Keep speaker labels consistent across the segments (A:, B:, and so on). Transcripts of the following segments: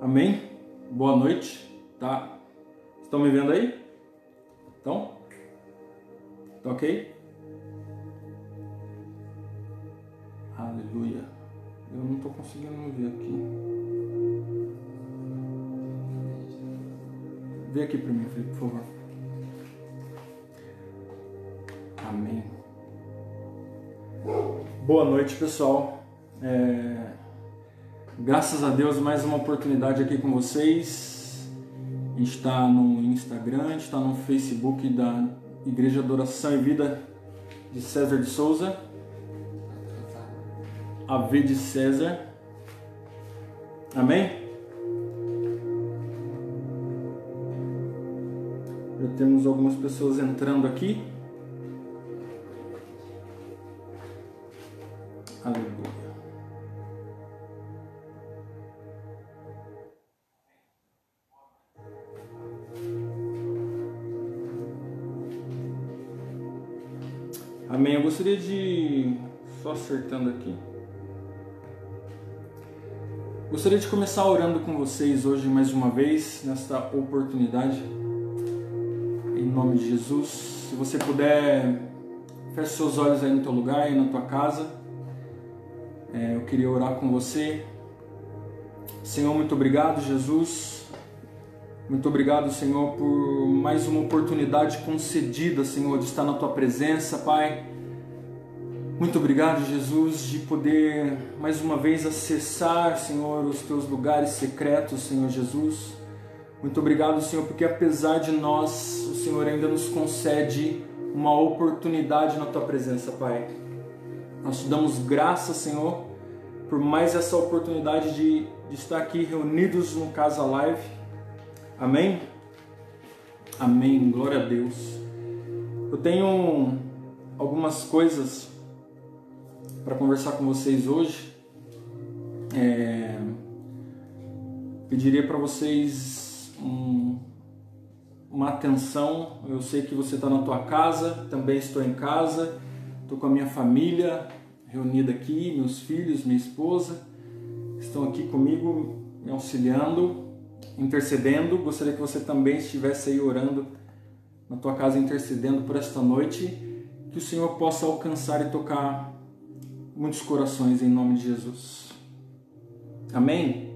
A: Amém? Boa noite, tá? Estão me vendo aí? Então? Tá ok? Aleluia. Eu não estou conseguindo ver aqui. Vê aqui para mim, Felipe, por favor. Amém. Boa noite, pessoal. É... Graças a Deus, mais uma oportunidade aqui com vocês. A gente está no Instagram, a gente está no Facebook da Igreja Adoração e Vida de César de Souza. AV de César. Amém? Já temos algumas pessoas entrando aqui. Acertando aqui. Gostaria de começar orando com vocês hoje mais uma vez, nesta oportunidade. Em nome de Jesus. Se você puder, feche seus olhos aí no teu lugar, aí na tua casa. É, eu queria orar com você. Senhor, muito obrigado, Jesus. Muito obrigado, Senhor, por mais uma oportunidade concedida, Senhor, de estar na tua presença, Pai. Muito obrigado, Jesus, de poder mais uma vez acessar, Senhor, os teus lugares secretos, Senhor Jesus. Muito obrigado, Senhor, porque apesar de nós, o Senhor ainda nos concede uma oportunidade na tua presença, Pai. Nós te damos graça, Senhor, por mais essa oportunidade de, de estar aqui reunidos no Casa Live. Amém? Amém. Glória a Deus. Eu tenho algumas coisas para conversar com vocês hoje. É... Pediria para vocês um... uma atenção. Eu sei que você está na tua casa, também estou em casa. Estou com a minha família reunida aqui, meus filhos, minha esposa estão aqui comigo me auxiliando intercedendo. Gostaria que você também estivesse aí orando na tua casa, intercedendo por esta noite. Que o Senhor possa alcançar e tocar muitos corações em nome de Jesus. Amém?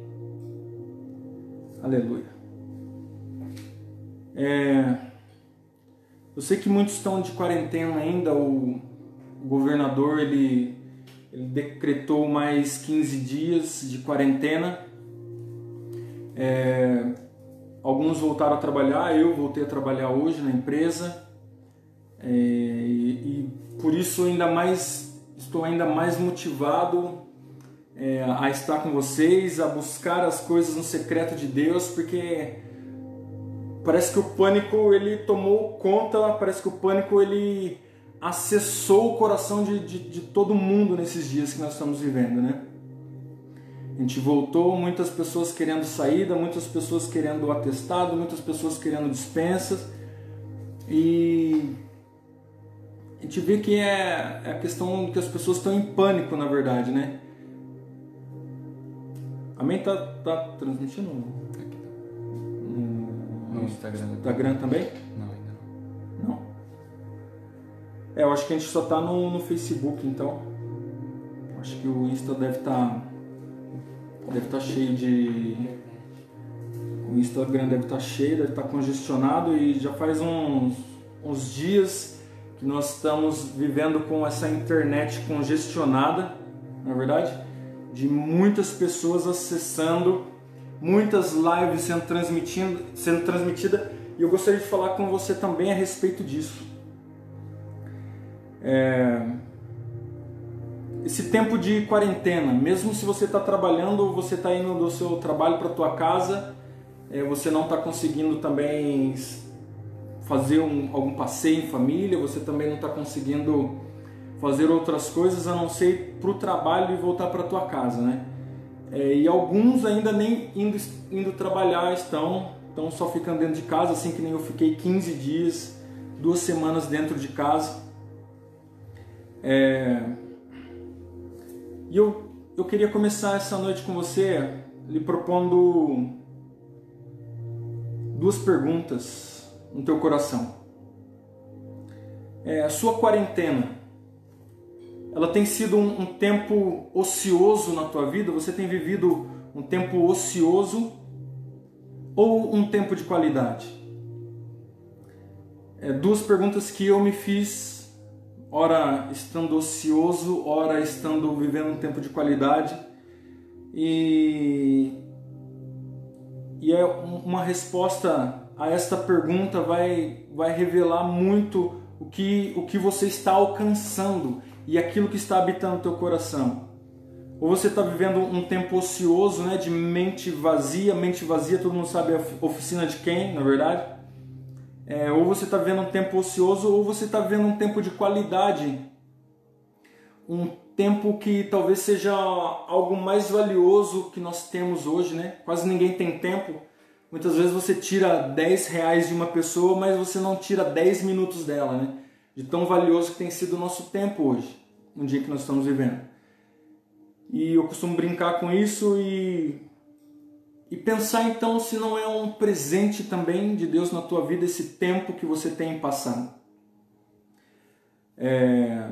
A: Aleluia. É, eu sei que muitos estão de quarentena ainda. O, o governador ele, ele decretou mais 15 dias de quarentena é, alguns voltaram a trabalhar, eu voltei a trabalhar hoje na empresa é, e, e, por isso ainda mais estou ainda mais motivado é, a estar com vocês, a buscar as coisas no secreto de Deus, porque parece que o pânico ele tomou conta, parece que o pânico ele acessou o coração de, de, de todo mundo nesses dias que nós estamos vivendo, né? A gente voltou, muitas pessoas querendo saída, muitas pessoas querendo atestado, muitas pessoas querendo dispensas. E a gente vê que é, é a questão que as pessoas estão em pânico, na verdade, né? Amém? Tá, tá transmitindo?
B: Aqui.
A: No,
B: No Instagram.
A: Instagram também?
B: Não, ainda não.
A: Não. É, eu acho que a gente só tá no, no Facebook, então. Acho que o Insta deve estar. Tá, deve estar tá cheio de. O Instagram deve estar tá cheio, deve estar tá congestionado e já faz uns, uns dias que nós estamos vivendo com essa internet congestionada, na é verdade, de muitas pessoas acessando, muitas lives sendo, transmitindo, sendo transmitida e eu gostaria de falar com você também a respeito disso. É... Esse tempo de quarentena, mesmo se você está trabalhando, você está indo do seu trabalho para tua casa, é, você não está conseguindo também fazer um, algum passeio em família, você também não está conseguindo fazer outras coisas a não ser para o trabalho e voltar para tua casa, né? É, e alguns ainda nem indo, indo trabalhar estão, estão só ficando dentro de casa, assim que nem eu fiquei 15 dias, duas semanas dentro de casa. É... E eu, eu queria começar essa noite com você lhe propondo duas perguntas no teu coração. É, a sua quarentena, ela tem sido um, um tempo ocioso na tua vida? Você tem vivido um tempo ocioso ou um tempo de qualidade? É, duas perguntas que eu me fiz, ora estando ocioso, ora estando vivendo um tempo de qualidade. E, e é uma resposta a esta pergunta vai, vai revelar muito o que, o que você está alcançando e aquilo que está habitando o teu coração. Ou você está vivendo um tempo ocioso, né, de mente vazia, mente vazia, todo mundo sabe a oficina de quem, na verdade. É, ou você está vivendo um tempo ocioso, ou você está vivendo um tempo de qualidade. Um tempo que talvez seja algo mais valioso que nós temos hoje, né? Quase ninguém tem tempo. Muitas vezes você tira 10 reais de uma pessoa, mas você não tira 10 minutos dela, né? De tão valioso que tem sido o nosso tempo hoje, no dia que nós estamos vivendo. E eu costumo brincar com isso e, e pensar então se não é um presente também de Deus na tua vida esse tempo que você tem passando. É...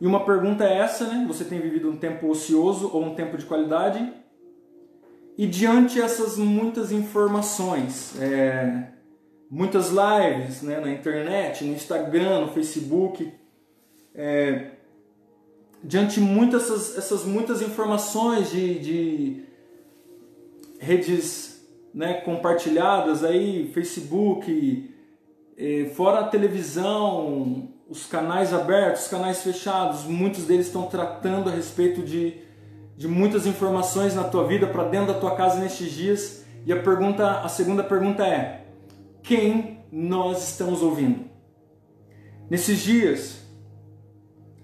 A: E uma pergunta é essa, né? Você tem vivido um tempo ocioso ou um tempo de qualidade? E diante essas muitas informações, é, muitas lives né, na internet, no Instagram, no Facebook, é, diante muitas essas, essas muitas informações de, de redes né, compartilhadas aí, Facebook, é, fora a televisão, os canais abertos, os canais fechados, muitos deles estão tratando a respeito de de muitas informações na tua vida para dentro da tua casa nestes dias. E a pergunta, a segunda pergunta é: quem nós estamos ouvindo? Nesses dias,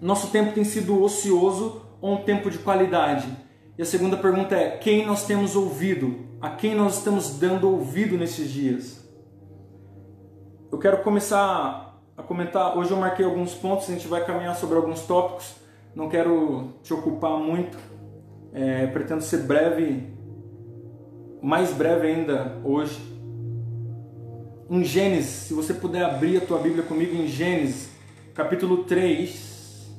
A: nosso tempo tem sido ocioso ou um tempo de qualidade? E a segunda pergunta é: quem nós temos ouvido? A quem nós estamos dando ouvido nesses dias? Eu quero começar a comentar. Hoje eu marquei alguns pontos, a gente vai caminhar sobre alguns tópicos. Não quero te ocupar muito é, pretendo ser breve, mais breve ainda hoje. Em Gênesis, se você puder abrir a tua Bíblia comigo em Gênesis, capítulo 3.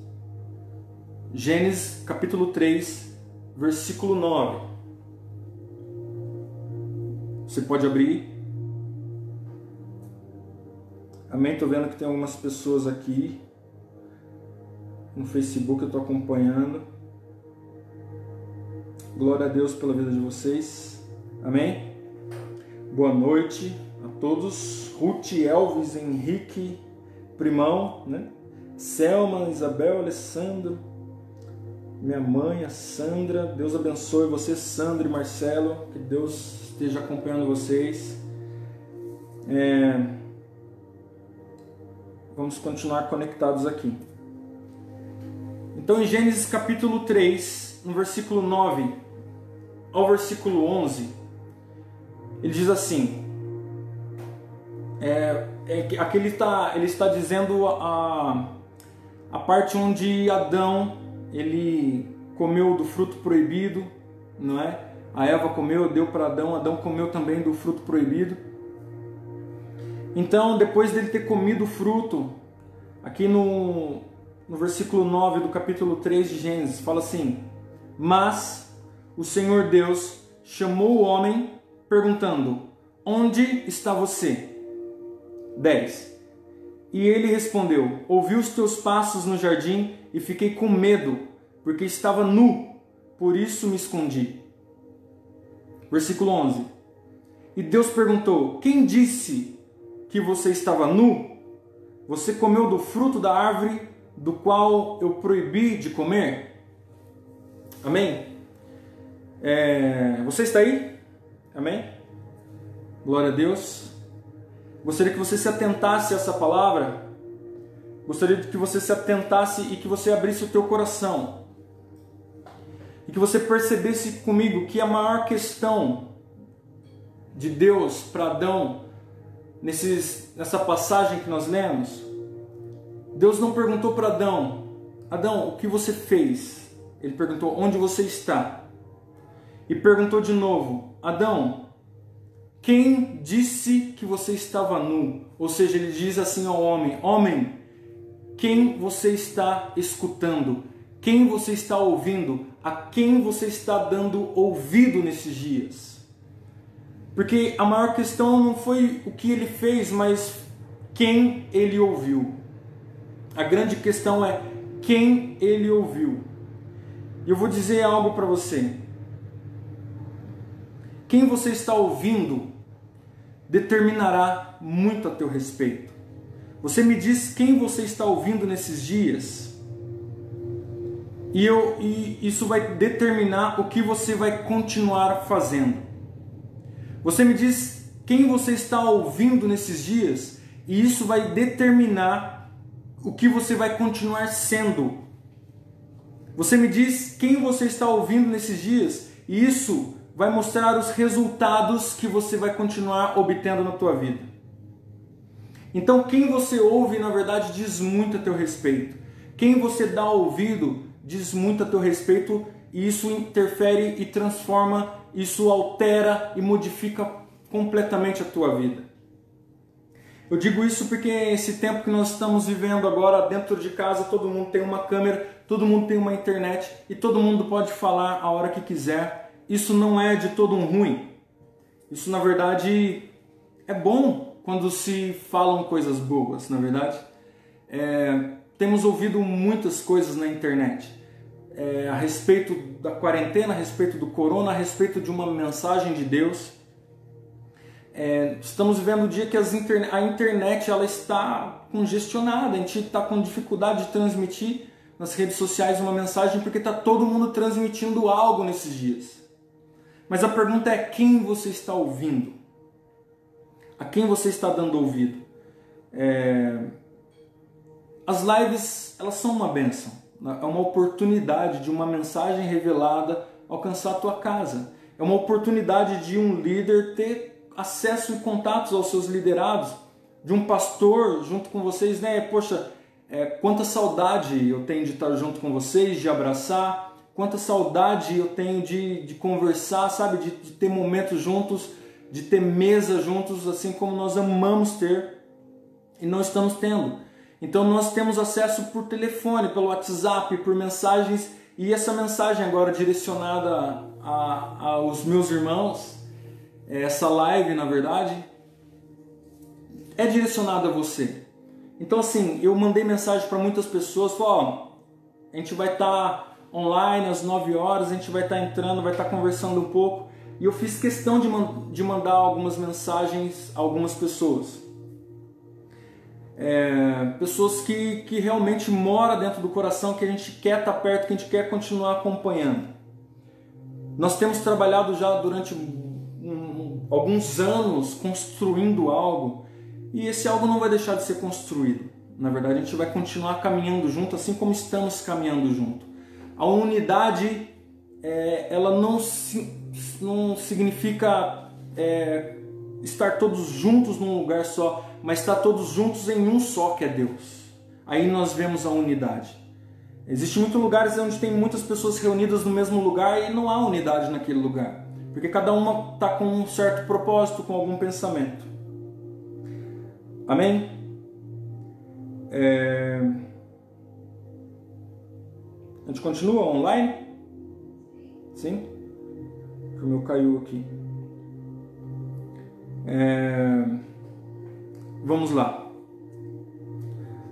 A: Gênesis, capítulo 3, versículo 9. Você pode abrir. Amém? Estou vendo que tem algumas pessoas aqui no Facebook, eu estou acompanhando. Glória a Deus pela vida de vocês. Amém? Boa noite a todos. Ruth, Elvis, Henrique, Primão, né? Selma, Isabel, Alessandro, minha mãe, a Sandra. Deus abençoe você, Sandra e Marcelo. Que Deus esteja acompanhando vocês. É... Vamos continuar conectados aqui. Então, em Gênesis capítulo 3, no versículo 9, ao versículo 11, ele diz assim: é, é, aqui ele está, ele está dizendo a, a parte onde Adão ele comeu do fruto proibido, não é? A Eva comeu, deu para Adão, Adão comeu também do fruto proibido. Então, depois dele ter comido o fruto, aqui no, no versículo 9 do capítulo 3 de Gênesis, fala assim: Mas o Senhor Deus chamou o homem, perguntando: Onde está você? 10. E ele respondeu: Ouvi os teus passos no jardim e fiquei com medo, porque estava nu, por isso me escondi. Versículo 11. E Deus perguntou: Quem disse que você estava nu? Você comeu do fruto da árvore do qual eu proibi de comer? Amém? É, você está aí? Amém? Glória a Deus. Gostaria que você se atentasse a essa palavra. Gostaria que você se atentasse e que você abrisse o teu coração. E que você percebesse comigo que a maior questão de Deus para Adão nesses, nessa passagem que nós lemos, Deus não perguntou para Adão, Adão, o que você fez? Ele perguntou, onde você está? E perguntou de novo: Adão, quem disse que você estava nu? Ou seja, ele diz assim ao homem: Homem, quem você está escutando? Quem você está ouvindo? A quem você está dando ouvido nesses dias? Porque a maior questão não foi o que ele fez, mas quem ele ouviu. A grande questão é quem ele ouviu. Eu vou dizer algo para você. Quem você está ouvindo determinará muito a teu respeito. Você me diz quem você está ouvindo nesses dias, e, eu, e isso vai determinar o que você vai continuar fazendo. Você me diz quem você está ouvindo nesses dias, e isso vai determinar o que você vai continuar sendo. Você me diz quem você está ouvindo nesses dias, e isso vai mostrar os resultados que você vai continuar obtendo na tua vida. Então, quem você ouve, na verdade, diz muito a teu respeito. Quem você dá ouvido diz muito a teu respeito e isso interfere e transforma, isso altera e modifica completamente a tua vida. Eu digo isso porque esse tempo que nós estamos vivendo agora dentro de casa, todo mundo tem uma câmera, todo mundo tem uma internet e todo mundo pode falar a hora que quiser. Isso não é de todo um ruim. Isso na verdade é bom quando se falam coisas boas, na verdade. É, temos ouvido muitas coisas na internet é, a respeito da quarentena, a respeito do corona, a respeito de uma mensagem de Deus. É, estamos vivendo um dia que interne a internet ela está congestionada, a gente está com dificuldade de transmitir nas redes sociais uma mensagem porque está todo mundo transmitindo algo nesses dias. Mas a pergunta é quem você está ouvindo? a quem você está dando ouvido. É... As lives, elas são uma benção, é uma oportunidade de uma mensagem revelada alcançar a tua casa. É uma oportunidade de um líder ter acesso e contatos aos seus liderados, de um pastor junto com vocês, né? Poxa, é, quanta saudade eu tenho de estar junto com vocês, de abraçar, quanta saudade eu tenho de, de conversar, sabe, de, de ter momentos juntos de ter mesa juntos, assim como nós amamos ter e não estamos tendo. Então nós temos acesso por telefone, pelo WhatsApp, por mensagens e essa mensagem agora direcionada aos meus irmãos, essa live na verdade, é direcionada a você. Então assim, eu mandei mensagem para muitas pessoas, ó, a gente vai estar tá online às 9 horas, a gente vai estar tá entrando, vai estar tá conversando um pouco. E eu fiz questão de, man de mandar algumas mensagens a algumas pessoas. É, pessoas que, que realmente moram dentro do coração, que a gente quer estar perto, que a gente quer continuar acompanhando. Nós temos trabalhado já durante um, alguns anos construindo algo e esse algo não vai deixar de ser construído. Na verdade, a gente vai continuar caminhando junto, assim como estamos caminhando junto. A unidade, é, ela não não significa é, estar todos juntos num lugar só, mas estar todos juntos em um só, que é Deus. Aí nós vemos a unidade. Existem muitos lugares onde tem muitas pessoas reunidas no mesmo lugar e não há unidade naquele lugar, porque cada uma está com um certo propósito, com algum pensamento. Amém? É... A gente continua online? Sim? que o meu caiu aqui. É... Vamos lá.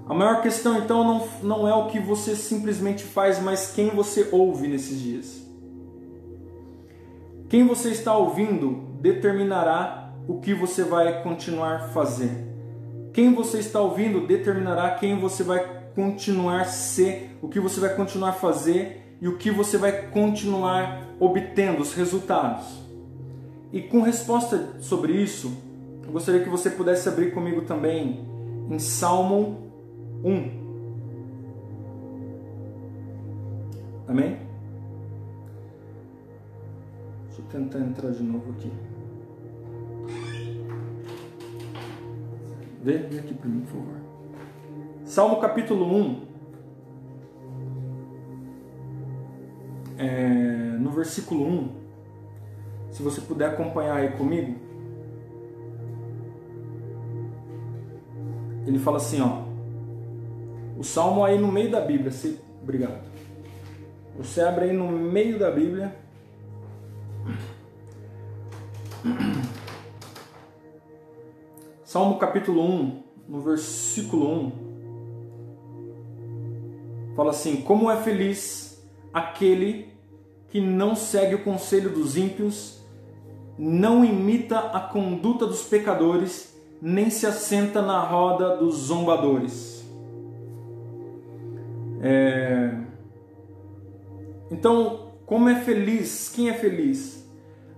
A: A maior questão então não, não é o que você simplesmente faz, mas quem você ouve nesses dias. Quem você está ouvindo determinará o que você vai continuar fazer. Quem você está ouvindo determinará quem você vai continuar ser, o que você vai continuar fazer e o que você vai continuar obtendo, os resultados. E com resposta sobre isso, eu gostaria que você pudesse abrir comigo também em Salmo 1. Amém? Deixa eu tentar entrar de novo aqui. Vê, vê aqui para mim, por favor. Salmo capítulo 1. é, no versículo 1, Se você puder acompanhar aí comigo. Ele fala assim, ó. O salmo aí no meio da Bíblia. Se... Obrigado. Você abre aí no meio da Bíblia. Salmo capítulo 1, no versículo 1, fala assim: Como é feliz aquele que não segue o conselho dos ímpios, não imita a conduta dos pecadores, nem se assenta na roda dos zombadores. É... Então, como é feliz? Quem é feliz?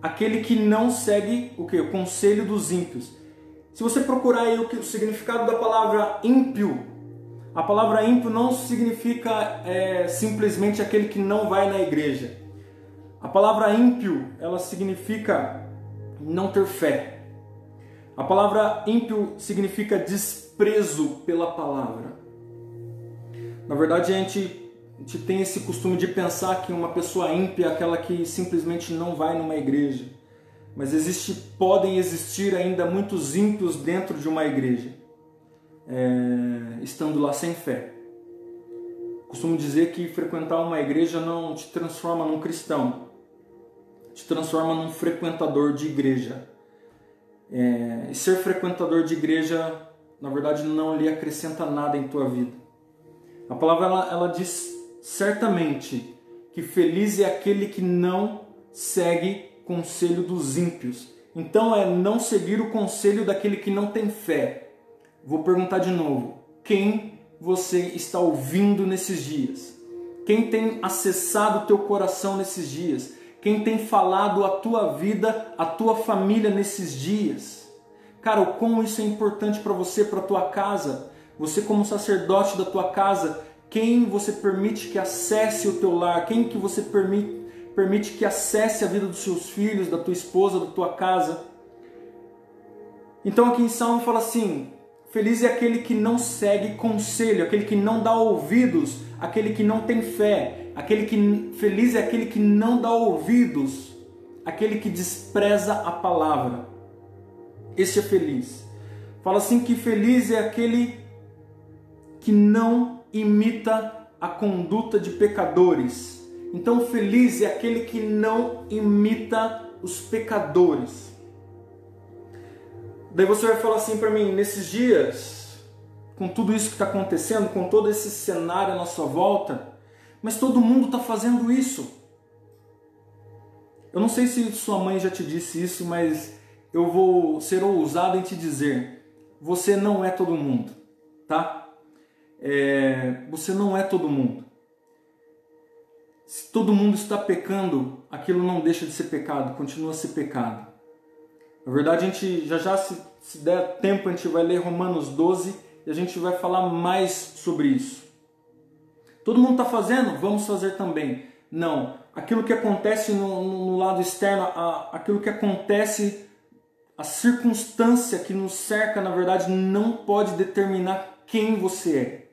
A: Aquele que não segue o que? O conselho dos ímpios. Se você procurar aí o, que, o significado da palavra ímpio, a palavra ímpio não significa é, simplesmente aquele que não vai na igreja. A palavra ímpio, ela significa não ter fé. A palavra ímpio significa desprezo pela palavra. Na verdade, a gente a gente tem esse costume de pensar que uma pessoa ímpia é aquela que simplesmente não vai numa igreja. Mas existe, podem existir ainda muitos ímpios dentro de uma igreja, é, estando lá sem fé. Costumo dizer que frequentar uma igreja não te transforma num cristão, te transforma num frequentador de igreja. É, e ser frequentador de igreja, na verdade, não lhe acrescenta nada em tua vida. A palavra ela, ela diz certamente que feliz é aquele que não segue conselho dos ímpios. Então é não seguir o conselho daquele que não tem fé. Vou perguntar de novo: quem você está ouvindo nesses dias? Quem tem acessado o teu coração nesses dias? Quem tem falado a tua vida, a tua família nesses dias? Cara, o como isso é importante para você, para tua casa. Você como sacerdote da tua casa, quem você permite que acesse o teu lar, quem que você permite, permite que acesse a vida dos seus filhos, da tua esposa, da tua casa. Então aqui em Salmo fala assim: Feliz é aquele que não segue conselho, aquele que não dá ouvidos, aquele que não tem fé, aquele que feliz é aquele que não dá ouvidos, aquele que despreza a palavra. Este é feliz. Fala assim que feliz é aquele que não imita a conduta de pecadores. Então, feliz é aquele que não imita os pecadores. Daí você vai falar assim para mim: nesses dias, com tudo isso que está acontecendo, com todo esse cenário à nossa volta, mas todo mundo está fazendo isso. Eu não sei se sua mãe já te disse isso, mas eu vou ser ousado em te dizer: você não é todo mundo, tá? é, você não é todo mundo. Se todo mundo está pecando, aquilo não deixa de ser pecado, continua a ser pecado. Na verdade, a gente já já se, se der tempo, a gente vai ler Romanos 12 e a gente vai falar mais sobre isso. Todo mundo está fazendo? Vamos fazer também. Não. Aquilo que acontece no, no lado externo, a, aquilo que acontece, a circunstância que nos cerca, na verdade, não pode determinar quem você é.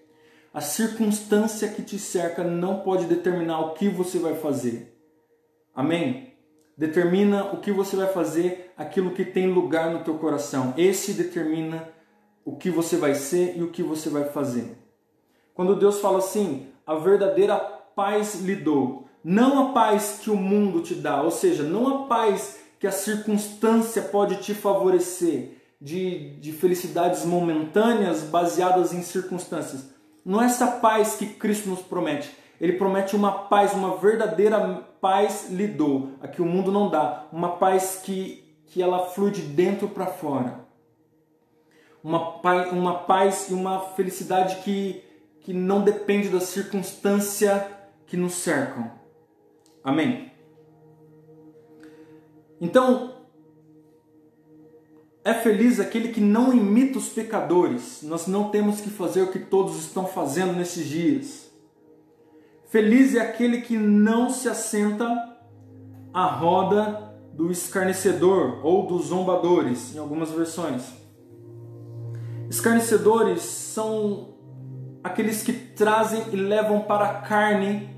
A: A circunstância que te cerca não pode determinar o que você vai fazer. Amém? Determina o que você vai fazer, aquilo que tem lugar no teu coração. Esse determina o que você vai ser e o que você vai fazer. Quando Deus fala assim, a verdadeira paz lhe dou, não a paz que o mundo te dá, ou seja, não a paz que a circunstância pode te favorecer, de, de felicidades momentâneas baseadas em circunstâncias, não é essa paz que Cristo nos promete. Ele promete uma paz, uma verdadeira paz lhe dou, a que o mundo não dá. Uma paz que, que ela flui de dentro para fora. Uma paz, uma paz e uma felicidade que, que não depende da circunstância que nos cercam. Amém? Então, é feliz aquele que não imita os pecadores. Nós não temos que fazer o que todos estão fazendo nesses dias. Feliz é aquele que não se assenta à roda do escarnecedor ou dos zombadores, em algumas versões. Escarnecedores são aqueles que trazem e levam para a carne,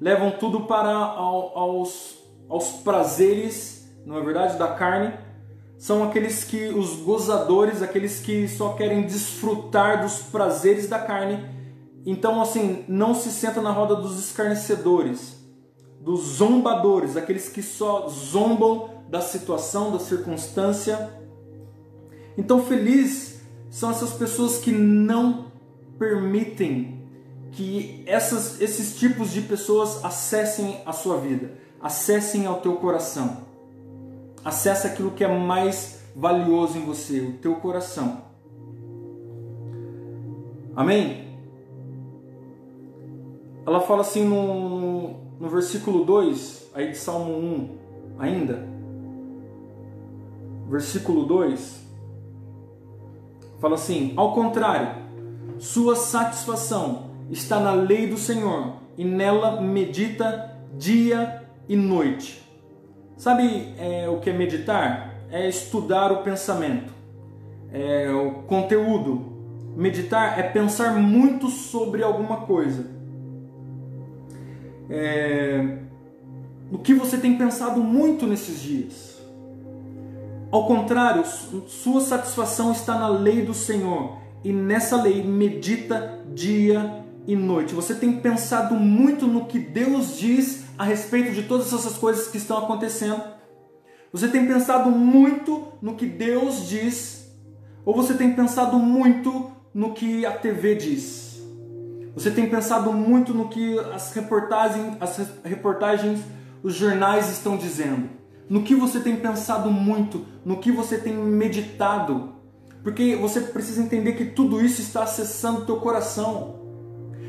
A: levam tudo para aos, aos prazeres não é verdade, da carne, são aqueles que os gozadores, aqueles que só querem desfrutar dos prazeres da carne. Então, assim, não se senta na roda dos escarnecedores, dos zombadores, aqueles que só zombam da situação, da circunstância. Então, feliz são essas pessoas que não permitem que essas, esses tipos de pessoas acessem a sua vida, acessem ao teu coração. Acesse aquilo que é mais valioso em você, o teu coração. Amém? Ela fala assim no, no versículo 2, aí de Salmo 1, ainda. Versículo 2. Fala assim: Ao contrário, sua satisfação está na lei do Senhor e nela medita dia e noite. Sabe é, o que é meditar? É estudar o pensamento, é o conteúdo. Meditar é pensar muito sobre alguma coisa. É, que você tem pensado muito nesses dias? Ao contrário, sua satisfação está na lei do Senhor e nessa lei medita dia e noite. Você tem pensado muito no que Deus diz a respeito de todas essas coisas que estão acontecendo? Você tem pensado muito no que Deus diz? Ou você tem pensado muito no que a TV diz? Você tem pensado muito no que as reportagens, as reportagens, os jornais estão dizendo? No que você tem pensado muito? No que você tem meditado? Porque você precisa entender que tudo isso está acessando o teu coração.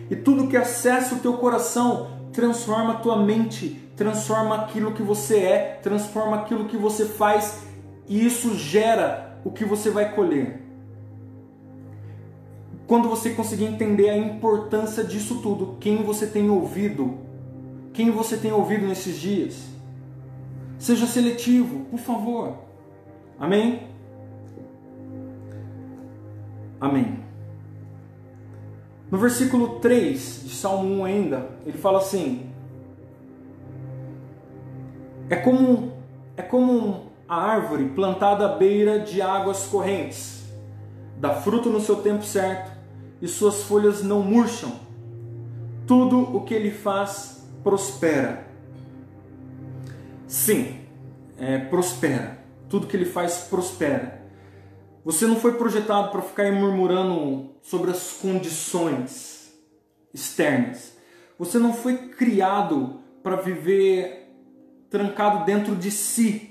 A: E tudo que acessa o teu coração transforma a tua mente, transforma aquilo que você é, transforma aquilo que você faz e isso gera o que você vai colher. Quando você conseguir entender a importância disso tudo, quem você tem ouvido, quem você tem ouvido nesses dias, seja seletivo, por favor. Amém? Amém. No versículo 3 de Salmo 1 ainda, ele fala assim: É como é como a árvore plantada à beira de águas correntes, dá fruto no seu tempo certo e suas folhas não murcham. Tudo o que ele faz prospera. Sim, é, prospera. Tudo que ele faz prospera. Você não foi projetado para ficar murmurando sobre as condições externas. Você não foi criado para viver trancado dentro de si,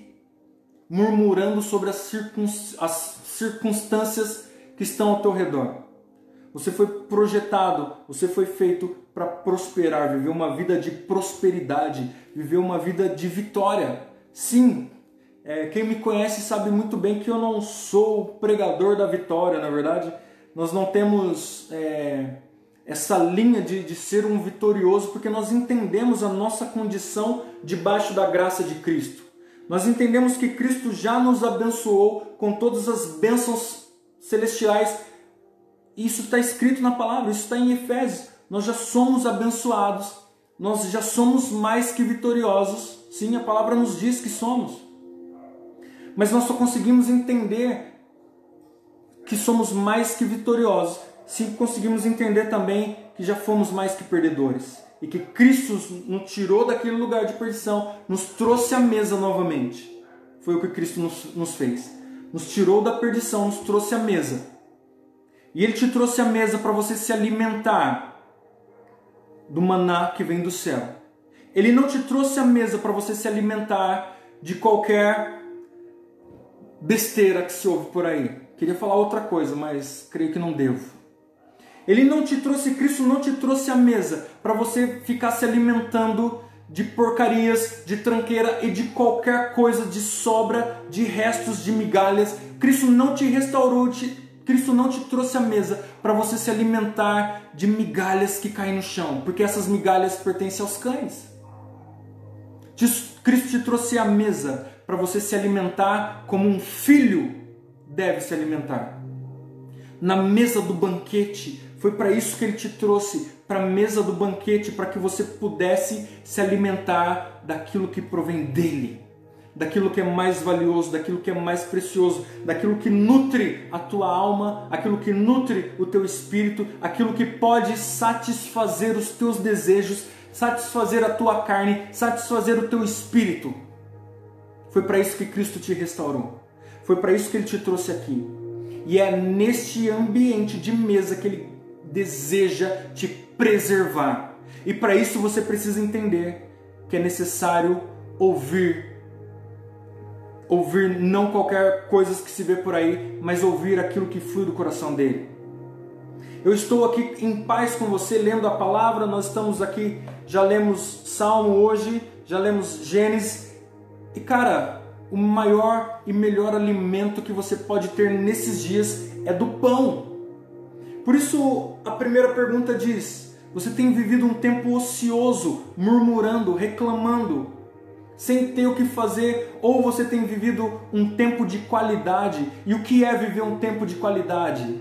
A: murmurando sobre as, circunstâncias que estão ao teu redor. Você foi projetado, você foi feito para prosperar, viver uma vida de prosperidade, viver uma vida de vitória. Sim, é, quem me conhece sabe muito bem que eu não sou o pregador da vitória, na verdade. Nós não temos é, essa linha de, de ser um vitorioso porque nós entendemos a nossa condição debaixo da graça de Cristo. Nós entendemos que Cristo já nos abençoou com todas as bênçãos celestiais. Isso está escrito na palavra, isso está em Efésios. Nós já somos abençoados, nós já somos mais que vitoriosos. Sim, a palavra nos diz que somos mas nós só conseguimos entender que somos mais que vitoriosos se conseguimos entender também que já fomos mais que perdedores e que Cristo nos tirou daquele lugar de perdição, nos trouxe à mesa novamente. Foi o que Cristo nos, nos fez. Nos tirou da perdição, nos trouxe à mesa. E Ele te trouxe à mesa para você se alimentar do maná que vem do céu. Ele não te trouxe à mesa para você se alimentar de qualquer besteira que se ouve por aí. Queria falar outra coisa, mas creio que não devo. Ele não te trouxe, Cristo não te trouxe à mesa para você ficar se alimentando de porcarias, de tranqueira e de qualquer coisa de sobra, de restos, de migalhas. Cristo não te restaurou, te, Cristo não te trouxe à mesa para você se alimentar de migalhas que caem no chão, porque essas migalhas pertencem aos cães. Cristo te trouxe à mesa para você se alimentar como um filho deve se alimentar. Na mesa do banquete, foi para isso que ele te trouxe para a mesa do banquete, para que você pudesse se alimentar daquilo que provém dele, daquilo que é mais valioso, daquilo que é mais precioso, daquilo que nutre a tua alma, aquilo que nutre o teu espírito, aquilo que pode satisfazer os teus desejos, satisfazer a tua carne, satisfazer o teu espírito. Foi para isso que Cristo te restaurou. Foi para isso que ele te trouxe aqui. E é neste ambiente de mesa que ele deseja te preservar. E para isso você precisa entender que é necessário ouvir ouvir não qualquer coisa que se vê por aí, mas ouvir aquilo que flui do coração dele. Eu estou aqui em paz com você lendo a palavra, nós estamos aqui, já lemos Salmo hoje, já lemos Gênesis. E cara, o maior e melhor alimento que você pode ter nesses dias é do pão. Por isso, a primeira pergunta diz: você tem vivido um tempo ocioso, murmurando, reclamando, sem ter o que fazer, ou você tem vivido um tempo de qualidade? E o que é viver um tempo de qualidade?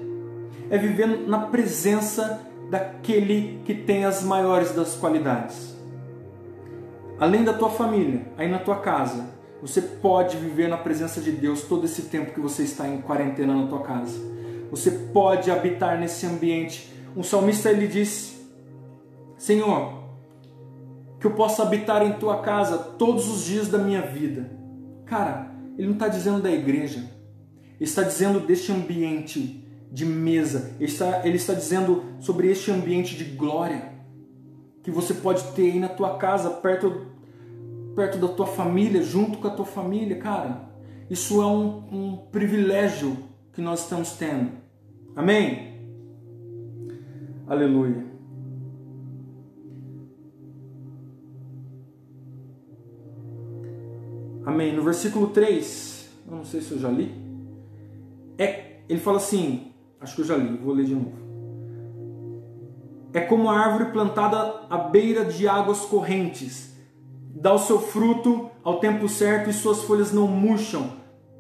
A: É viver na presença daquele que tem as maiores das qualidades. Além da tua família, aí na tua casa, você pode viver na presença de Deus todo esse tempo que você está em quarentena na tua casa. Você pode habitar nesse ambiente. Um salmista ele disse: Senhor, que eu possa habitar em tua casa todos os dias da minha vida. Cara, ele não está dizendo da igreja, ele está dizendo deste ambiente de mesa, ele está, ele está dizendo sobre este ambiente de glória que você pode ter aí na tua casa, perto perto da tua família, junto com a tua família, cara. Isso é um, um privilégio que nós estamos tendo. Amém? Aleluia. Amém. No versículo 3, eu não sei se eu já li, é, ele fala assim, acho que eu já li, vou ler de novo. É como a árvore plantada à beira de águas correntes dá o seu fruto ao tempo certo e suas folhas não murcham.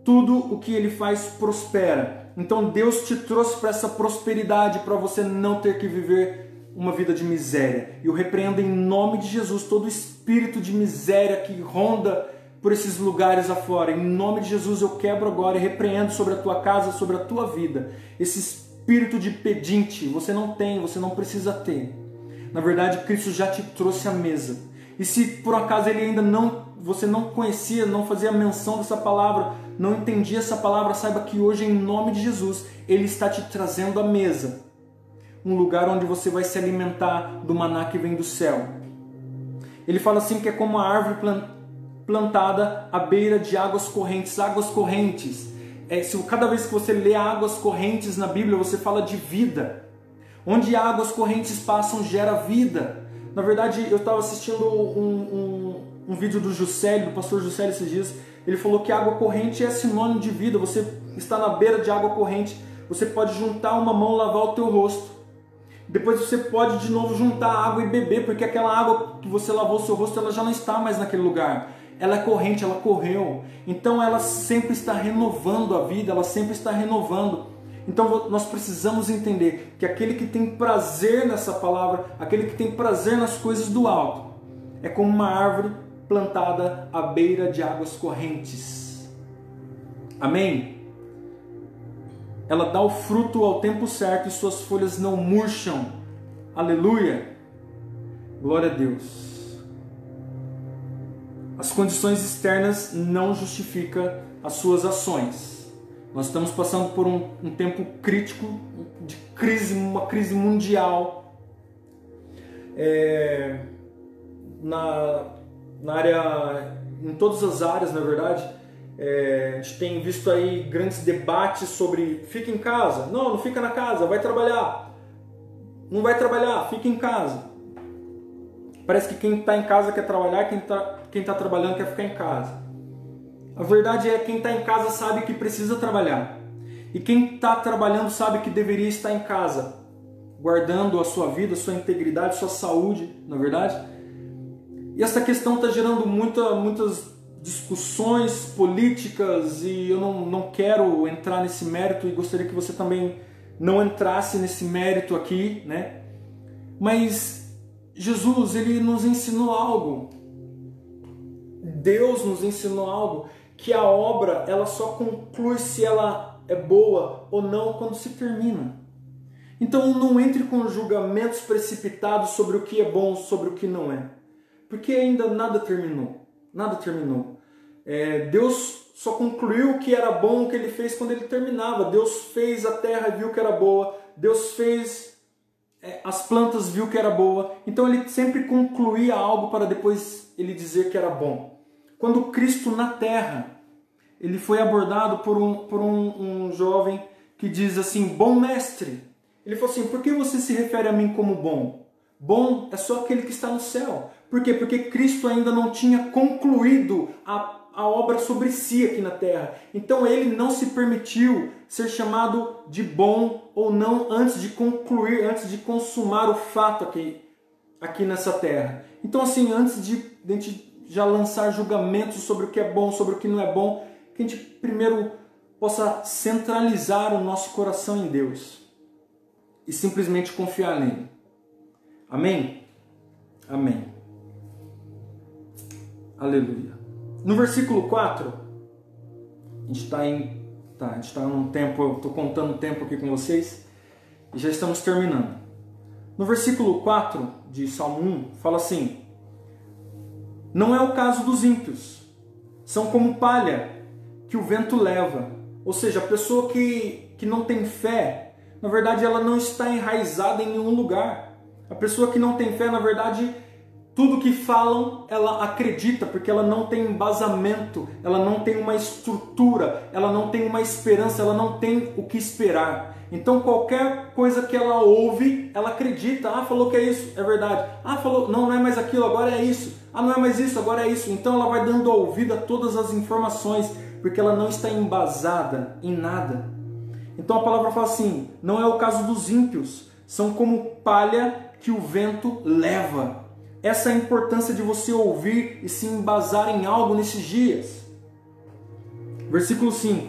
A: Tudo o que ele faz prospera. Então Deus te trouxe para essa prosperidade, para você não ter que viver uma vida de miséria. Eu repreendo em nome de Jesus todo espírito de miséria que ronda por esses lugares afora. Em nome de Jesus eu quebro agora e repreendo sobre a tua casa, sobre a tua vida. Esse espírito de pedinte, você não tem, você não precisa ter. Na verdade, Cristo já te trouxe à mesa. E se por acaso ele ainda não, você não conhecia, não fazia menção dessa palavra, não entendia essa palavra, saiba que hoje, em nome de Jesus, ele está te trazendo à mesa. Um lugar onde você vai se alimentar do maná que vem do céu. Ele fala assim que é como a árvore plantada à beira de águas correntes. Águas correntes. É, se cada vez que você lê águas correntes na Bíblia, você fala de vida. Onde águas correntes passam, gera vida. Na verdade, eu estava assistindo um, um, um, vídeo do Juscelio, do pastor Juscelio esses dias. Ele falou que água corrente é sinônimo de vida. Você está na beira de água corrente. Você pode juntar uma mão, lavar o teu rosto. Depois você pode de novo juntar água e beber, porque aquela água que você lavou o seu rosto, ela já não está mais naquele lugar. Ela é corrente, ela correu. Então ela sempre está renovando a vida, ela sempre está renovando. Então nós precisamos entender que aquele que tem prazer nessa palavra, aquele que tem prazer nas coisas do alto, é como uma árvore plantada à beira de águas correntes. Amém? Ela dá o fruto ao tempo certo e suas folhas não murcham. Aleluia! Glória a Deus. As condições externas não justificam as suas ações. Nós estamos passando por um, um tempo crítico de crise, uma crise mundial. É, na, na área, em todas as áreas, na verdade, é, a gente tem visto aí grandes debates sobre fica em casa. Não, não fica na casa, vai trabalhar. Não vai trabalhar, fica em casa. Parece que quem está em casa quer trabalhar, quem está quem tá trabalhando quer ficar em casa. A verdade é que quem está em casa sabe que precisa trabalhar. E quem está trabalhando sabe que deveria estar em casa, guardando a sua vida, sua integridade, sua saúde, na é verdade? E essa questão está gerando muita, muitas discussões políticas e eu não, não quero entrar nesse mérito e gostaria que você também não entrasse nesse mérito aqui, né? Mas Jesus, ele nos ensinou algo Deus nos ensinou algo que a obra ela só conclui se ela é boa ou não quando se termina. Então não entre com julgamentos precipitados sobre o que é bom, sobre o que não é, porque ainda nada terminou, nada terminou. É, Deus só concluiu o que era bom o que Ele fez quando Ele terminava. Deus fez a terra viu que era boa. Deus fez é, as plantas viu que era boa. Então Ele sempre concluía algo para depois Ele dizer que era bom. Quando Cristo na terra ele foi abordado por um, por um, um jovem que diz assim: Bom mestre. Ele falou assim: Por que você se refere a mim como bom? Bom é só aquele que está no céu. Por quê? Porque Cristo ainda não tinha concluído a, a obra sobre si aqui na terra. Então ele não se permitiu ser chamado de bom ou não antes de concluir, antes de consumar o fato aqui, aqui nessa terra. Então, assim, antes de, de já lançar julgamentos sobre o que é bom, sobre o que não é bom, que a gente primeiro possa centralizar o nosso coração em Deus e simplesmente confiar nele. Amém? Amém. Aleluia. No versículo 4, a gente está em. Tá, a gente está num tempo, eu estou contando o tempo aqui com vocês e já estamos terminando. No versículo 4 de Salmo 1, fala assim: Não é o caso dos ímpios, são como palha que o vento leva. Ou seja, a pessoa que, que não tem fé, na verdade, ela não está enraizada em nenhum lugar. A pessoa que não tem fé, na verdade, tudo que falam, ela acredita, porque ela não tem embasamento, ela não tem uma estrutura, ela não tem uma esperança, ela não tem o que esperar. Então qualquer coisa que ela ouve, ela acredita. Ah, falou que é isso, é verdade. Ah, falou, não, não é mais aquilo, agora é isso. Ah, não é mais isso, agora é isso. Então ela vai dando ouvido a todas as informações porque ela não está embasada em nada. Então a palavra fala assim: não é o caso dos ímpios, são como palha que o vento leva. Essa é a importância de você ouvir e se embasar em algo nesses dias. Versículo 5: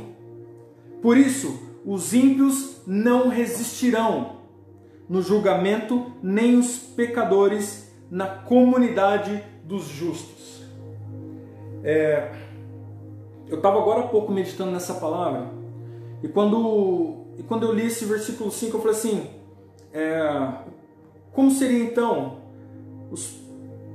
A: Por isso, os ímpios não resistirão no julgamento, nem os pecadores na comunidade dos justos. É, eu estava agora há pouco meditando nessa palavra, e quando, e quando eu li esse versículo 5, eu falei assim: é, como seria então? Os,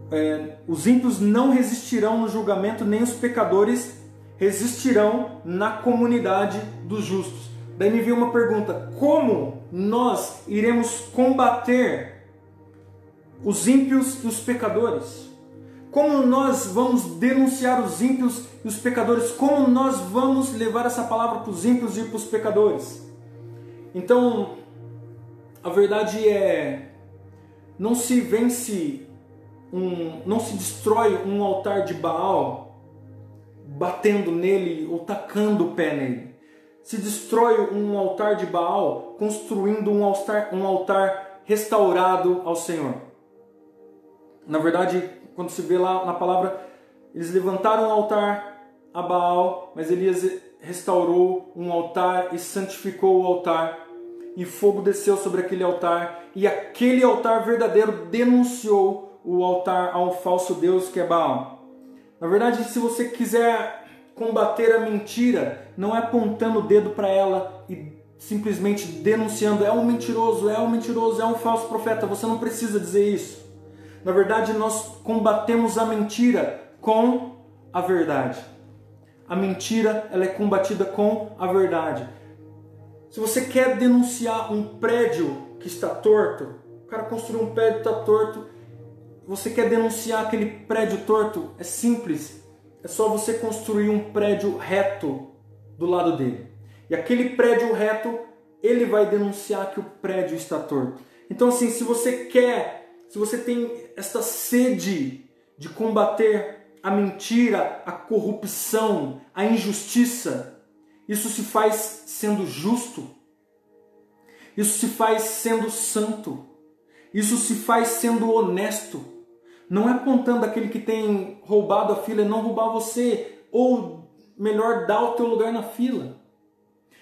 A: é, os ímpios não resistirão no julgamento, nem os pecadores resistirão na comunidade dos justos. Daí me veio uma pergunta: como nós iremos combater os ímpios e os pecadores? Como nós vamos denunciar os ímpios e os pecadores? Como nós vamos levar essa palavra para os ímpios e para os pecadores? Então, a verdade é: não se vence, um, não se destrói um altar de Baal batendo nele ou tacando o pé nele. Se destrói um altar de Baal construindo um altar, um altar restaurado ao Senhor. Na verdade, quando se vê lá na palavra, eles levantaram um altar a Baal, mas Elias restaurou um altar e santificou o altar, e fogo desceu sobre aquele altar, e aquele altar verdadeiro denunciou o altar ao falso Deus que é Baal. Na verdade, se você quiser combater a mentira, não é apontando o dedo para ela e simplesmente denunciando, é um mentiroso, é um mentiroso, é um falso profeta. Você não precisa dizer isso. Na verdade, nós combatemos a mentira com a verdade. A mentira ela é combatida com a verdade. Se você quer denunciar um prédio que está torto, o cara construiu um prédio que está torto, você quer denunciar aquele prédio torto, é simples. É só você construir um prédio reto do lado dele. E aquele prédio reto, ele vai denunciar que o prédio está torto. Então assim, se você quer se você tem esta sede de combater a mentira, a corrupção, a injustiça, isso se faz sendo justo, isso se faz sendo santo, isso se faz sendo honesto. Não é apontando aquele que tem roubado a fila e não roubar você, ou melhor, dar o teu lugar na fila.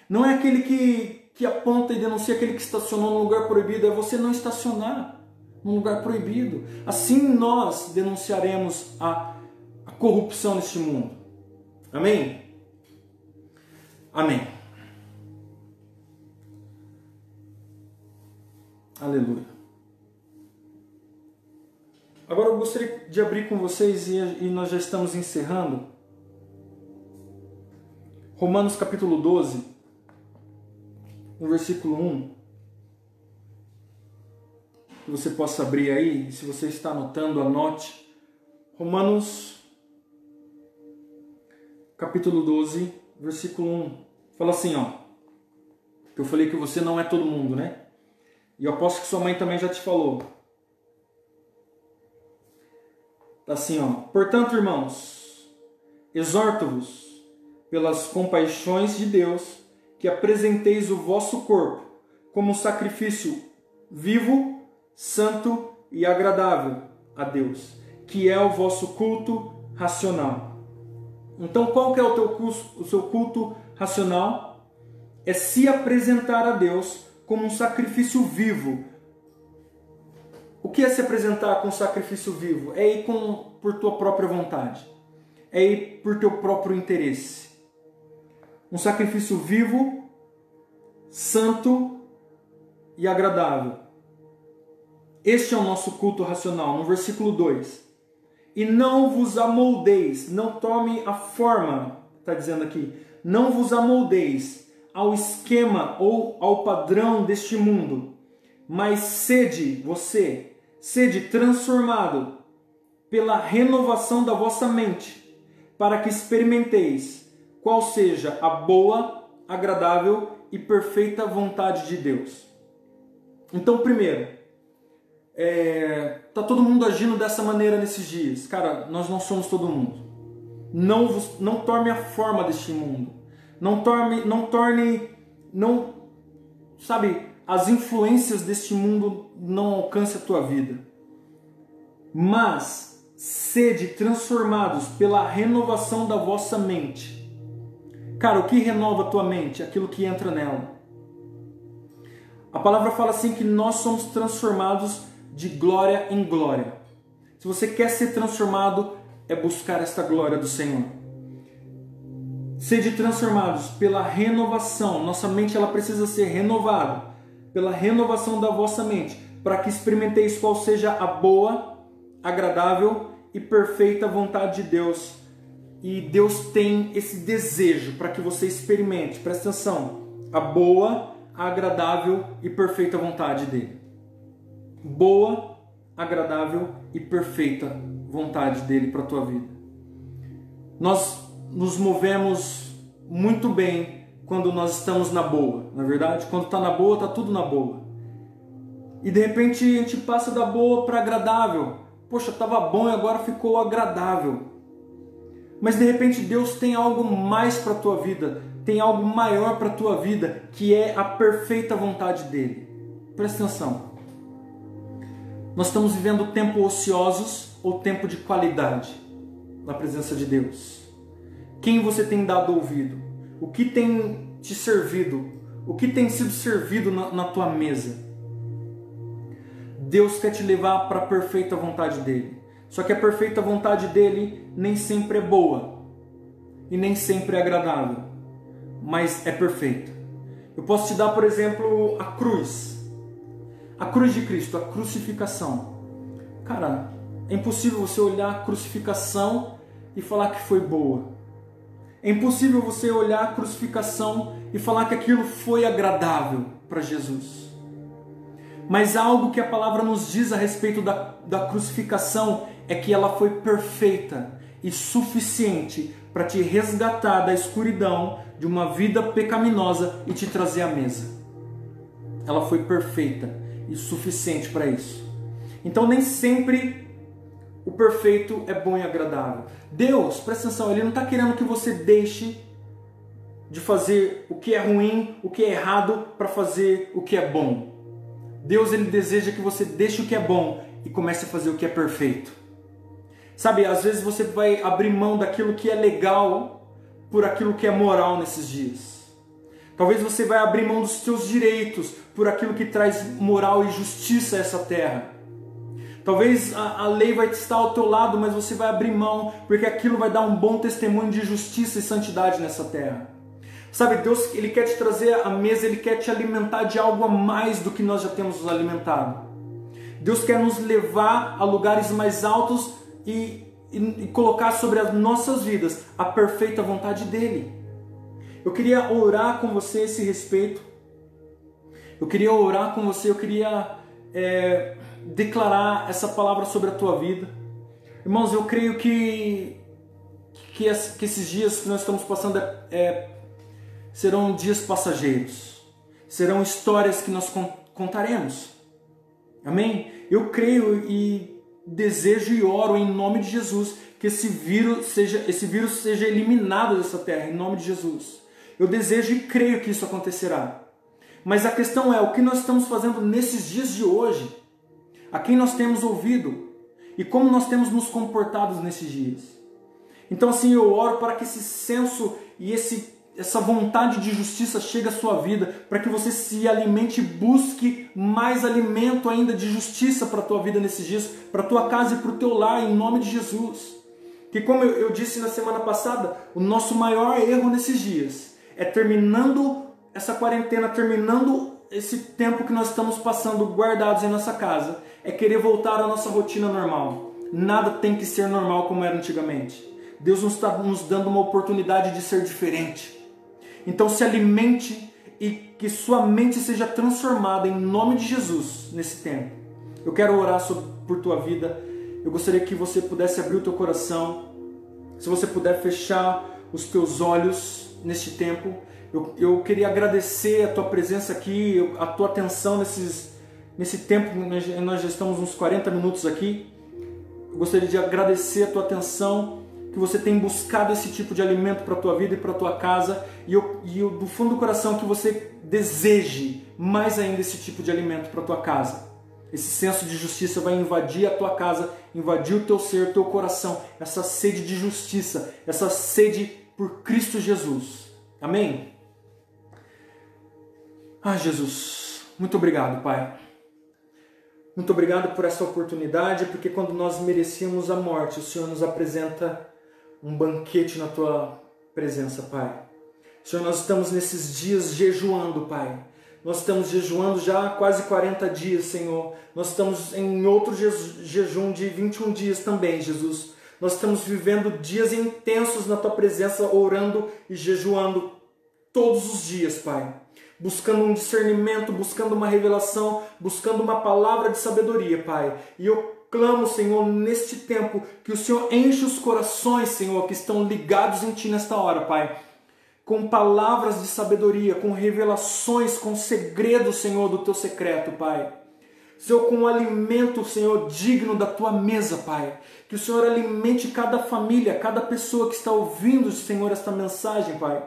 A: Não é aquele que, que aponta e denuncia aquele que estacionou no lugar proibido, é você não estacionar num lugar proibido. Assim nós denunciaremos a, a corrupção neste mundo. Amém? Amém. Aleluia. Agora eu gostaria de abrir com vocês e nós já estamos encerrando. Romanos capítulo 12, no versículo 1. Que você possa abrir aí, se você está anotando, anote. Romanos capítulo 12, versículo 1. Fala assim, ó. Que eu falei que você não é todo mundo, né? E eu aposto que sua mãe também já te falou. Assim, ó. Portanto, irmãos, exorto-vos pelas compaixões de Deus que apresenteis o vosso corpo como sacrifício vivo, santo e agradável a Deus, que é o vosso culto racional. Então, qual que é o teu o seu culto racional? É se apresentar a Deus como um sacrifício vivo, o que é se apresentar com sacrifício vivo? É ir com, por tua própria vontade. É ir por teu próprio interesse. Um sacrifício vivo, santo e agradável. Este é o nosso culto racional, no versículo 2. E não vos amoldeis, não tome a forma, está dizendo aqui, não vos amoldeis ao esquema ou ao padrão deste mundo, mas sede você sede transformado pela renovação da vossa mente, para que experimenteis qual seja a boa, agradável e perfeita vontade de Deus. Então, primeiro, é, tá todo mundo agindo dessa maneira nesses dias. Cara, nós não somos todo mundo. Não, vos, não torne a forma deste mundo. Não torne, não torne, não, sabe, as influências deste mundo não alcancem a tua vida. Mas sede transformados pela renovação da vossa mente. Cara, o que renova a tua mente? Aquilo que entra nela. A palavra fala assim que nós somos transformados de glória em glória. Se você quer ser transformado, é buscar esta glória do Senhor. Sede transformados pela renovação. Nossa mente ela precisa ser renovada pela renovação da vossa mente, para que experimenteis qual seja a boa, agradável e perfeita vontade de Deus. E Deus tem esse desejo para que você experimente, presta atenção, a boa, agradável e perfeita vontade dele. Boa, agradável e perfeita vontade dele para a tua vida. Nós nos movemos muito bem quando nós estamos na boa, na é verdade? Quando está na boa, está tudo na boa. E de repente a gente passa da boa para agradável. Poxa, estava bom e agora ficou agradável. Mas de repente Deus tem algo mais para a tua vida, tem algo maior para a tua vida, que é a perfeita vontade dele. Presta atenção. Nós estamos vivendo tempo ociosos ou tempo de qualidade na presença de Deus. Quem você tem dado ouvido? O que tem te servido, o que tem sido servido na, na tua mesa. Deus quer te levar para a perfeita vontade dele. Só que a perfeita vontade dele nem sempre é boa e nem sempre é agradável, mas é perfeita. Eu posso te dar, por exemplo, a cruz. A cruz de Cristo, a crucificação. Cara, é impossível você olhar a crucificação e falar que foi boa. É impossível você olhar a crucificação e falar que aquilo foi agradável para Jesus. Mas algo que a palavra nos diz a respeito da, da crucificação é que ela foi perfeita e suficiente para te resgatar da escuridão de uma vida pecaminosa e te trazer à mesa. Ela foi perfeita e suficiente para isso. Então, nem sempre o perfeito é bom e agradável. Deus, presta atenção, Ele não está querendo que você deixe de fazer o que é ruim, o que é errado, para fazer o que é bom. Deus ele deseja que você deixe o que é bom e comece a fazer o que é perfeito. Sabe, às vezes você vai abrir mão daquilo que é legal por aquilo que é moral nesses dias. Talvez você vai abrir mão dos seus direitos por aquilo que traz moral e justiça a essa terra. Talvez a, a, lei vai estar ao teu lado, mas você vai abrir mão, porque aquilo vai dar um bom testemunho de justiça e santidade nessa terra. Sabe, Deus, Ele quer te trazer à mesa, Ele quer te alimentar de algo a mais do que nós já temos nos alimentado. Deus quer nos levar a lugares mais altos e, e, e colocar sobre as nossas vidas a perfeita vontade dEle. Eu queria orar com você a esse respeito. Eu queria orar com você, eu queria é, declarar essa palavra sobre a tua vida. Irmãos, eu creio que, que, que esses dias que nós estamos passando é, é, serão dias passageiros, serão histórias que nós contaremos. Amém? Eu creio e desejo e oro em nome de Jesus que esse vírus seja, esse vírus seja eliminado dessa terra, em nome de Jesus. Eu desejo e creio que isso acontecerá. Mas a questão é o que nós estamos fazendo nesses dias de hoje a quem nós temos ouvido e como nós temos nos comportado nesses dias. Então, assim, eu oro para que esse senso e esse, essa vontade de justiça chegue à sua vida, para que você se alimente e busque mais alimento ainda de justiça para a tua vida nesses dias, para a tua casa e para o teu lar, em nome de Jesus. Que, como eu, eu disse na semana passada, o nosso maior erro nesses dias é terminando essa quarentena, terminando esse tempo que nós estamos passando guardados em nossa casa, é querer voltar à nossa rotina normal. Nada tem que ser normal como era antigamente. Deus nos está nos dando uma oportunidade de ser diferente. Então se alimente e que sua mente seja transformada em nome de Jesus nesse tempo. Eu quero orar sobre, por tua vida. Eu gostaria que você pudesse abrir o teu coração. Se você puder fechar os teus olhos neste tempo. Eu, eu queria agradecer a tua presença aqui, a tua atenção nesses Nesse tempo, nós já estamos uns 40 minutos aqui. Eu gostaria de agradecer a tua atenção, que você tem buscado esse tipo de alimento para a tua vida e para a tua casa. E eu, e eu, do fundo do coração, que você deseje mais ainda esse tipo de alimento para a tua casa. Esse senso de justiça vai invadir a tua casa, invadir o teu ser, o teu coração. Essa sede de justiça, essa sede por Cristo Jesus. Amém? Ah, Jesus, muito obrigado, Pai. Muito obrigado por essa oportunidade, porque quando nós merecíamos a morte, o Senhor nos apresenta um banquete na tua presença, Pai. Senhor, nós estamos nesses dias jejuando, Pai. Nós estamos jejuando já há quase 40 dias, Senhor. Nós estamos em outro jejum de 21 dias também, Jesus. Nós estamos vivendo dias intensos na tua presença, orando e jejuando todos os dias, Pai buscando um discernimento, buscando uma revelação, buscando uma palavra de sabedoria, Pai. E eu clamo, Senhor, neste tempo, que o Senhor enche os corações, Senhor, que estão ligados em Ti nesta hora, Pai. Com palavras de sabedoria, com revelações, com segredos, Senhor, do Teu secreto, Pai. Senhor, com um alimento, Senhor, digno da Tua mesa, Pai. Que o Senhor alimente cada família, cada pessoa que está ouvindo, Senhor, esta mensagem, Pai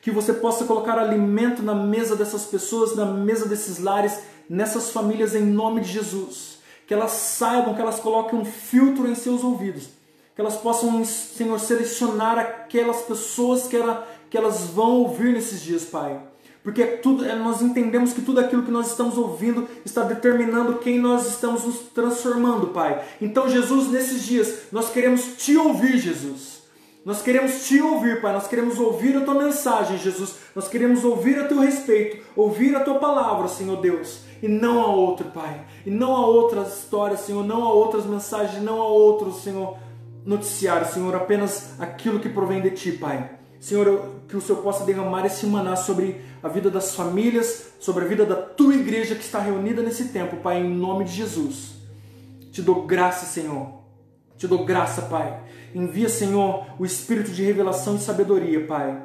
A: que você possa colocar alimento na mesa dessas pessoas, na mesa desses lares, nessas famílias em nome de Jesus. Que elas saibam, que elas coloquem um filtro em seus ouvidos, que elas possam, Senhor, selecionar aquelas pessoas que, ela, que elas vão ouvir nesses dias, Pai. Porque tudo, é, nós entendemos que tudo aquilo que nós estamos ouvindo está determinando quem nós estamos nos transformando, Pai. Então, Jesus, nesses dias, nós queremos te ouvir, Jesus. Nós queremos te ouvir, Pai. Nós queremos ouvir a tua mensagem, Jesus. Nós queremos ouvir a teu respeito, ouvir a tua palavra, Senhor Deus. E não a outro, Pai. E não a outras histórias, Senhor. Não a outras mensagens, não a outros, Senhor, noticiários, Senhor. Apenas aquilo que provém de ti, Pai. Senhor, que o Senhor possa derramar esse maná sobre a vida das famílias, sobre a vida da tua igreja que está reunida nesse tempo, Pai, em nome de Jesus. Te dou graça, Senhor. Te dou graça, Pai. Envia, Senhor, o espírito de revelação e sabedoria, Pai.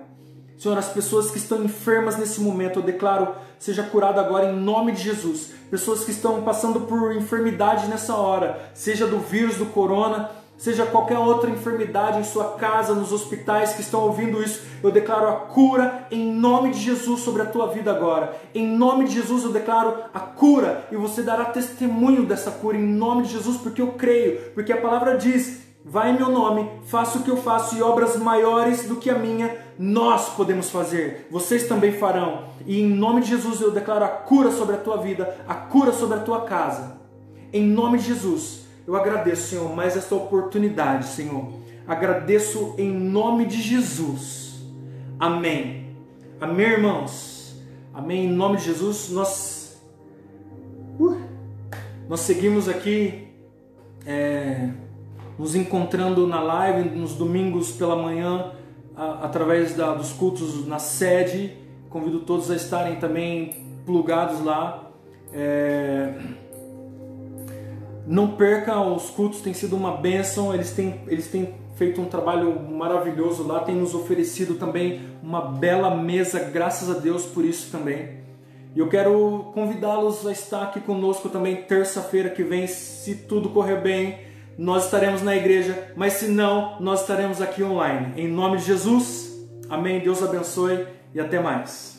A: Senhor, as pessoas que estão enfermas nesse momento, eu declaro, seja curada agora em nome de Jesus. Pessoas que estão passando por enfermidade nessa hora, seja do vírus do corona, seja qualquer outra enfermidade em sua casa, nos hospitais que estão ouvindo isso, eu declaro a cura em nome de Jesus sobre a tua vida agora. Em nome de Jesus eu declaro a cura e você dará testemunho dessa cura em nome de Jesus, porque eu creio, porque a palavra diz Vai em meu nome, faça o que eu faço e obras maiores do que a minha nós podemos fazer. Vocês também farão. E em nome de Jesus eu declaro a cura sobre a tua vida, a cura sobre a tua casa. Em nome de Jesus, eu agradeço, Senhor, mais esta oportunidade, Senhor. Agradeço em nome de Jesus. Amém. Amém, irmãos. Amém. Em nome de Jesus, nós uh, nós seguimos aqui é, nos encontrando na live nos domingos pela manhã a, através da, dos cultos na sede. Convido todos a estarem também plugados lá. É, não perca os cultos, tem sido uma bênção. Eles têm, eles têm feito um trabalho maravilhoso lá, tem nos oferecido também uma bela mesa, graças a Deus por isso também. E eu quero convidá-los a estar aqui conosco também terça-feira que vem, se tudo correr bem, nós estaremos na igreja, mas se não, nós estaremos aqui online. Em nome de Jesus, amém. Deus abençoe e até mais.